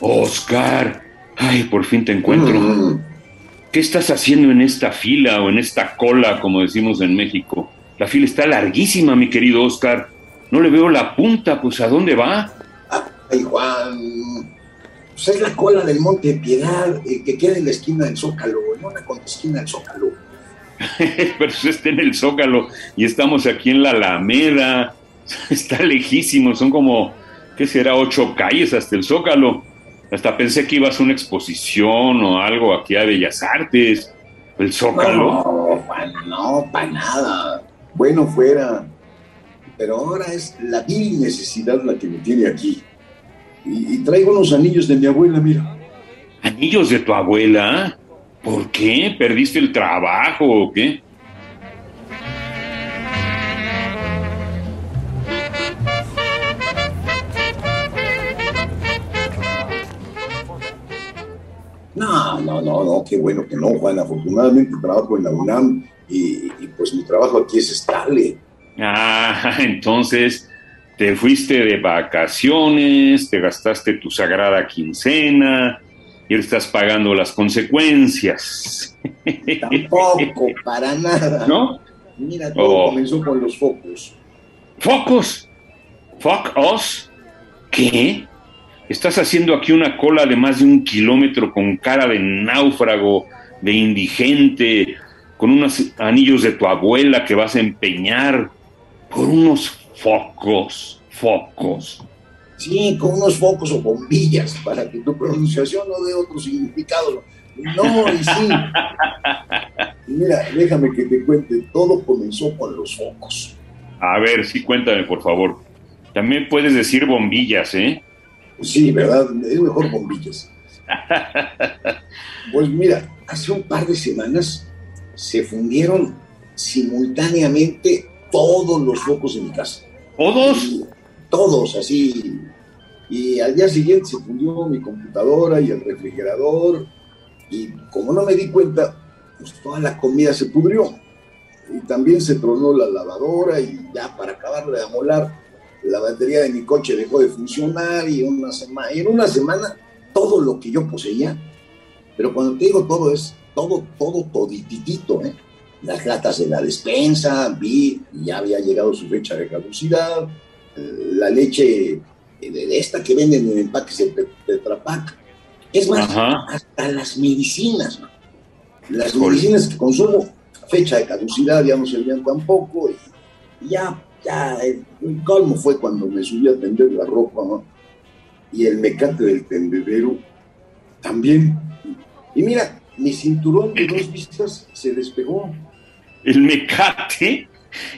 Oscar. Ay, por fin te encuentro. ¿Qué estás haciendo en esta fila o en esta cola, como decimos en México? La fila está larguísima, mi querido Oscar. No le veo la punta, pues ¿a dónde va? Ay, Juan. Pues es la cola del Monte de Piedad, eh, que queda en la esquina del Zócalo, en una esquina del Zócalo. Pero eso está en el Zócalo y estamos aquí en la Alameda. Está lejísimo, son como ¿qué será? Ocho calles hasta el Zócalo. Hasta pensé que ibas a una exposición o algo aquí a Bellas Artes. El Zócalo. No, no, para nada. Bueno, fuera. Pero ahora es la vil necesidad la que me tiene aquí. Y, y traigo unos anillos de mi abuela, mira. ¿Anillos de tu abuela? ¿Por qué? ¿Perdiste el trabajo o qué? No, no, qué bueno que no, Juan. Afortunadamente trabajo en la UNAM y, pues mi trabajo aquí es estable. Ah, entonces te fuiste de vacaciones, te gastaste tu sagrada quincena y estás pagando las consecuencias. Tampoco, para nada. ¿No? Mira, todo oh. comenzó con los focos. ¿Focos? ¿Fuck us? ¿Qué? Estás haciendo aquí una cola de más de un kilómetro con cara de náufrago, de indigente, con unos anillos de tu abuela que vas a empeñar por unos focos, focos. Sí, con unos focos o bombillas, para que tu pronunciación no dé otro significado. No, y sí. Mira, déjame que te cuente, todo comenzó con los focos. A ver, sí, cuéntame, por favor. También puedes decir bombillas, ¿eh? Sí, ¿verdad? Es mejor bombillas. Pues mira, hace un par de semanas se fundieron simultáneamente todos los focos de mi casa. ¿Todos? todos, así. Y al día siguiente se fundió mi computadora y el refrigerador. Y como no me di cuenta, pues toda la comida se pudrió. Y también se tronó la lavadora y ya para acabarle de amolar, la batería de mi coche dejó de funcionar y, una semana, y en una semana todo lo que yo poseía, pero cuando te digo todo es todo, todo, todititito, ¿eh? Las latas de la despensa, vi, ya había llegado su fecha de caducidad, eh, la leche de esta que venden en empaques de Tetra Es más, hasta las medicinas, Las medicinas que consumo, fecha de caducidad ya no servían tampoco, y ya ya, el, colmo fue cuando me subí a tender la ropa, Y el mecate del tendedero también. Y mira, mi cinturón de dos vistas se despegó. ¿El mecate?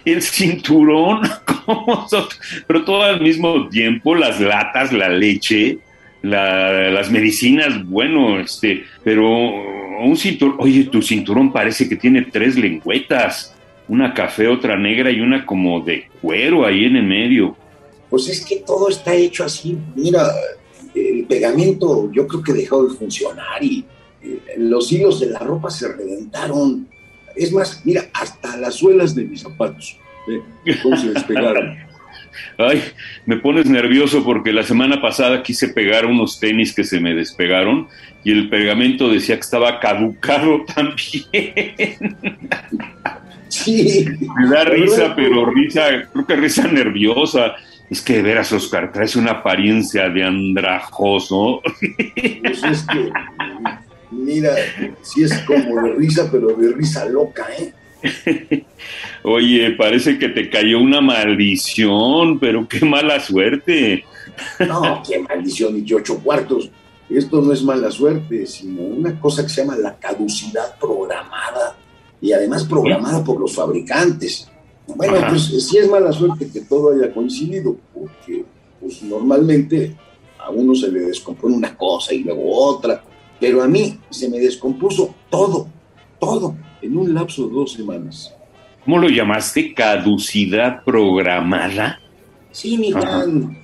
¿El cinturón? ¿Cómo Pero todo al mismo tiempo, las latas, la leche, las medicinas, bueno, este, pero un cinturón, oye, tu cinturón parece que tiene tres lengüetas una café, otra negra y una como de cuero ahí en el medio. Pues es que todo está hecho así. Mira, el pegamento yo creo que dejó de funcionar y eh, los hilos de la ropa se reventaron. Es más, mira, hasta las suelas de mis zapatos eh, se despegaron. Ay, me pones nervioso porque la semana pasada quise pegar unos tenis que se me despegaron y el pegamento decía que estaba caducado también. Sí. Me da risa, pero risa, creo que risa nerviosa. Es que de veras, Oscar, traes una apariencia de andrajoso. Pues es que, mira, sí es como de risa, pero de risa loca, ¿eh? Oye, parece que te cayó una maldición, pero qué mala suerte. No, qué maldición y ocho cuartos. Esto no es mala suerte, sino una cosa que se llama la caducidad programada y además programada por los fabricantes. Bueno, pues sí es mala suerte que todo haya coincidido, porque pues normalmente a uno se le descompone una cosa y luego otra, pero a mí se me descompuso todo, todo, en un lapso de dos semanas. ¿Cómo lo llamaste? ¿Caducidad programada? Sí, mi Juan,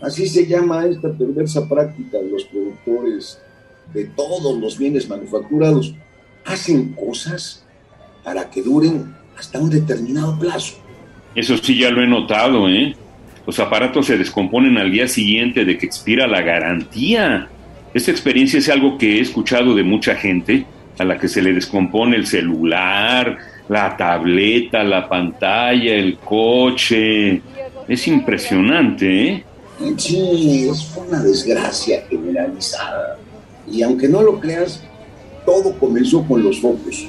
así se llama esta perversa práctica de los productores de todos los bienes manufacturados. Hacen cosas para que duren hasta un determinado plazo. Eso sí, ya lo he notado, ¿eh? Los aparatos se descomponen al día siguiente de que expira la garantía. Esta experiencia es algo que he escuchado de mucha gente a la que se le descompone el celular, la tableta, la pantalla, el coche. Es impresionante, ¿eh? Sí, es una desgracia generalizada. Y aunque no lo creas, todo comenzó con los focos.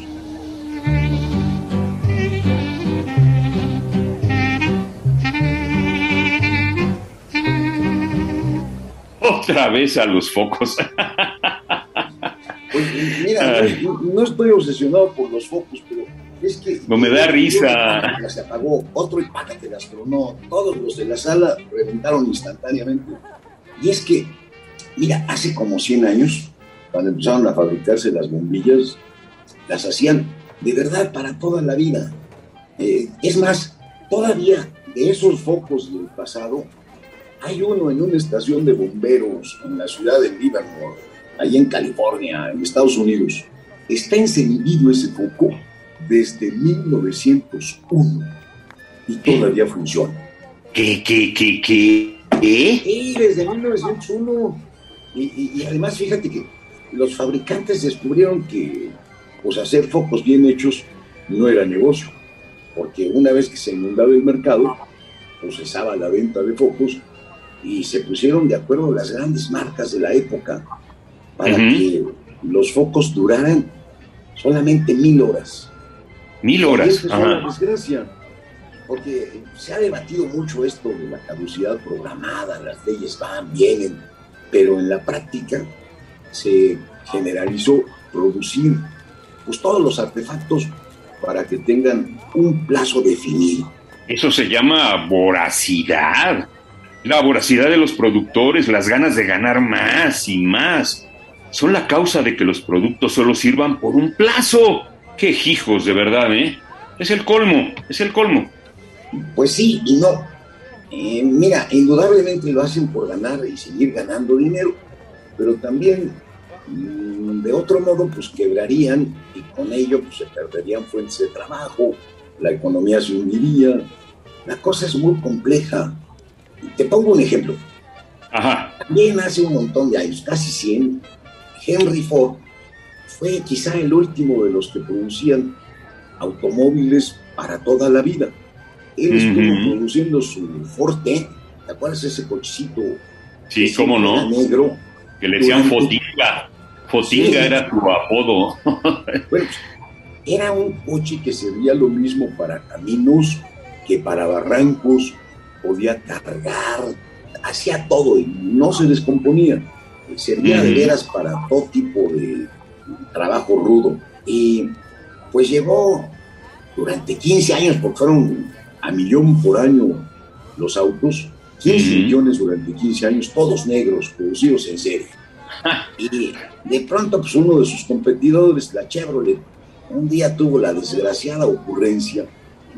Otra vez a los focos. Pues, mira, no, estoy obsesionado por los focos, pero es que... No me da risa. Se apagó, otro y págate gastronó, todos los de la sala reventaron instantáneamente. Y es que, mira, hace como 100 años, cuando empezaron a fabricarse las bombillas, las hacían de verdad para toda la vida. Eh, es más, todavía de esos focos del pasado, hay uno en una estación de bomberos en la ciudad de Livermore, ahí en California, en Estados Unidos. Está encendido ese foco desde 1901 y todavía funciona. ¿Qué, qué, qué, qué? ¿Eh? Sí, desde 1901. Y, y, además, fíjate que los fabricantes descubrieron que pues, hacer focos bien hechos no era negocio, porque una vez que se inundaba el mercado, pues cesaba la venta de focos y se pusieron de acuerdo las grandes marcas de la época para que los focos duraran solamente mil horas. Mil horas. Y es una desgracia, porque se ha debatido mucho esto de la caducidad programada, las leyes van, vienen, pero en la práctica se generalizó producir pues, todos los artefactos para que tengan un plazo definido. Eso se llama voracidad. La voracidad de los productores, las ganas de ganar más y más, son la causa de que los productos solo sirvan por un plazo. ¡Qué hijos, de verdad, eh! Es el colmo, es el colmo. Pues sí y no. Eh, mira, indudablemente lo hacen por ganar y seguir ganando dinero, pero también mm, de otro modo pues quebrarían y con ello pues, se perderían fuentes de trabajo, la economía se hundiría. La cosa es muy compleja. Te pongo un ejemplo. Ajá. También hace un montón de años, casi 100, Henry Ford fue quizá el último de los que producían automóviles para toda la vida. Él estuvo produciendo su Ford T, ¿te acuerdas ese cochecito? Sí, cómo no. Negro. Que le decían Fotinga. Fotinga era tu apodo. bueno, era un coche que servía lo mismo para caminos que para barrancos, podía cargar, hacía todo y no se descomponía. Servía de veras para todo tipo de trabajo rudo. Y pues llevó durante 15 años, porque fueron a millón por año los autos, 15 millones durante 15 años, todos negros, producidos en serie. y de pronto, pues uno de sus competidores, la Chevrolet, un día tuvo la desgraciada ocurrencia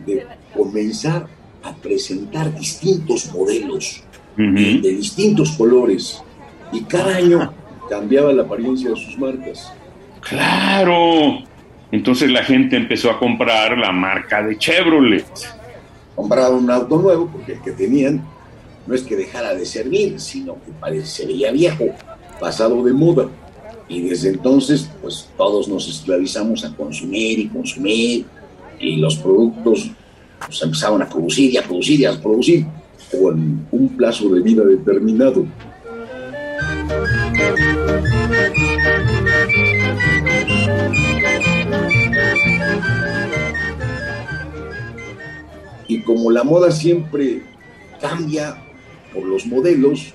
de comenzar a presentar distintos modelos de distintos colores y cada año cambiaba la apariencia de sus marcas. Claro. Entonces la gente empezó a comprar la marca de Chevrolet. Compraban un auto nuevo porque el que tenían no es que dejara de servir, sino que parecería viejo, pasado de moda. Y desde entonces, pues todos nos esclavizamos a consumir y consumir, y los productos pues, empezaron a producir y a producir y a producir con un plazo de vida determinado. Y como la moda siempre cambia por los modelos,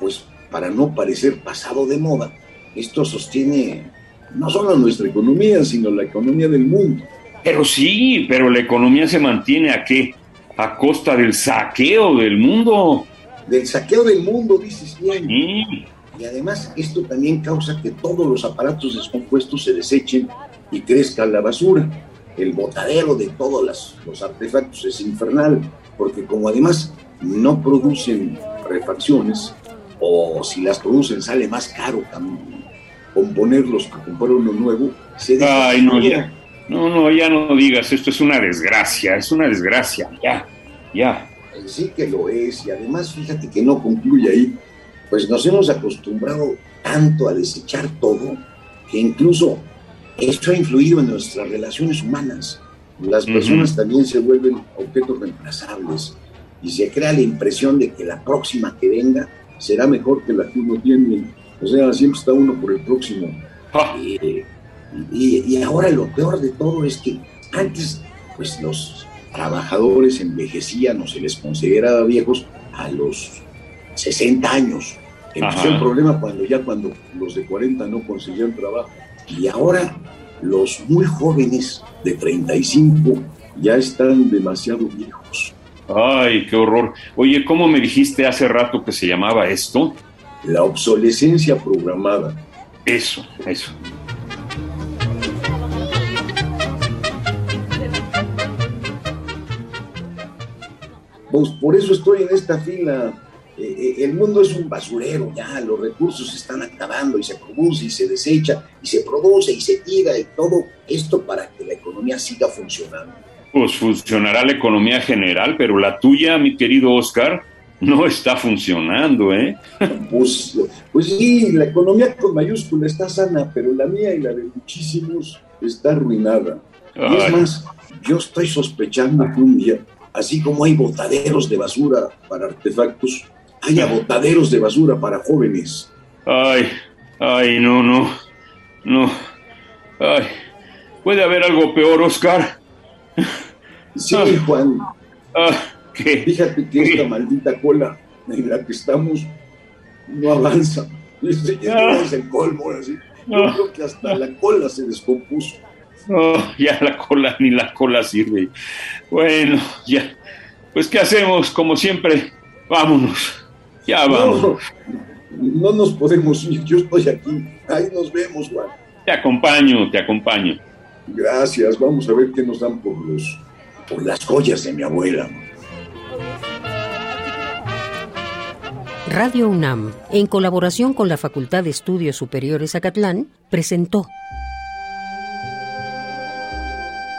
pues para no parecer pasado de moda, esto sostiene no solo nuestra economía, sino la economía del mundo. Pero sí, pero la economía se mantiene a qué? A costa del saqueo del mundo. del saqueo del mundo, dices bien. Y además esto también causa que todos los aparatos descompuestos se desechen y crezca la basura. El botadero de todos los artefactos es infernal, porque como además no producen refacciones, o si las producen sale más caro componerlos que comprar uno nuevo, se Ay, no, ya. No, no, ya no digas, esto es una desgracia, es una desgracia, ya, ya. Sí que lo es, y además fíjate que no concluye ahí, pues nos hemos acostumbrado tanto a desechar todo, que incluso esto ha influido en nuestras relaciones humanas. Las personas también se vuelven objetos reemplazables y se crea la impresión de que la próxima que venga será mejor que la que uno tiene. O sea, siempre está uno por el próximo. Ah. Y, y, ahora lo peor de todo es que antes, pues los trabajadores envejecían o se les consideraba viejos a los 60 años. Empezó el problema cuando ya cuando los de 40 no conseguían trabajo. Y ahora los muy jóvenes de 35 ya están demasiado viejos. Ay, qué horror. Oye, ¿cómo me dijiste hace rato que se llamaba esto? La obsolescencia programada. Eso, eso. Pues por eso estoy en esta fila. Eh, eh, el mundo es un basurero ya, los recursos se están acabando y se produce y se desecha y se produce y se tira y todo esto para que la economía siga funcionando pues funcionará la economía general, pero la tuya, mi querido Oscar, no está funcionando, ¿eh? Pues, pues sí, la economía con mayúscula está sana, pero la mía y la de muchísimos está arruinada. Y es más, yo estoy sospechando que un día, así como hay botaderos de basura para artefactos, haya botaderos de basura para jóvenes. Ay, ay, no, no, no. Ay, puede haber algo peor, Oscar. Sí, ah. Juan. Ah, Fíjate que esta maldita cola en la que estamos no avanza. Este ya ah. es el colmo, así. Yo creo que hasta la cola se descompuso. ya la cola, ni la cola sirve. Bueno, ya. Pues, ¿qué hacemos? Como siempre, vámonos. Ya vamos. No, no nos podemos ir. Yo estoy aquí. Ahí nos vemos, Juan. Te acompaño, te acompaño. Gracias. Vamos a ver qué nos dan por los por las joyas de mi abuela. Radio UNAM, en colaboración con la Facultad de Estudios Superiores Acatlán, presentó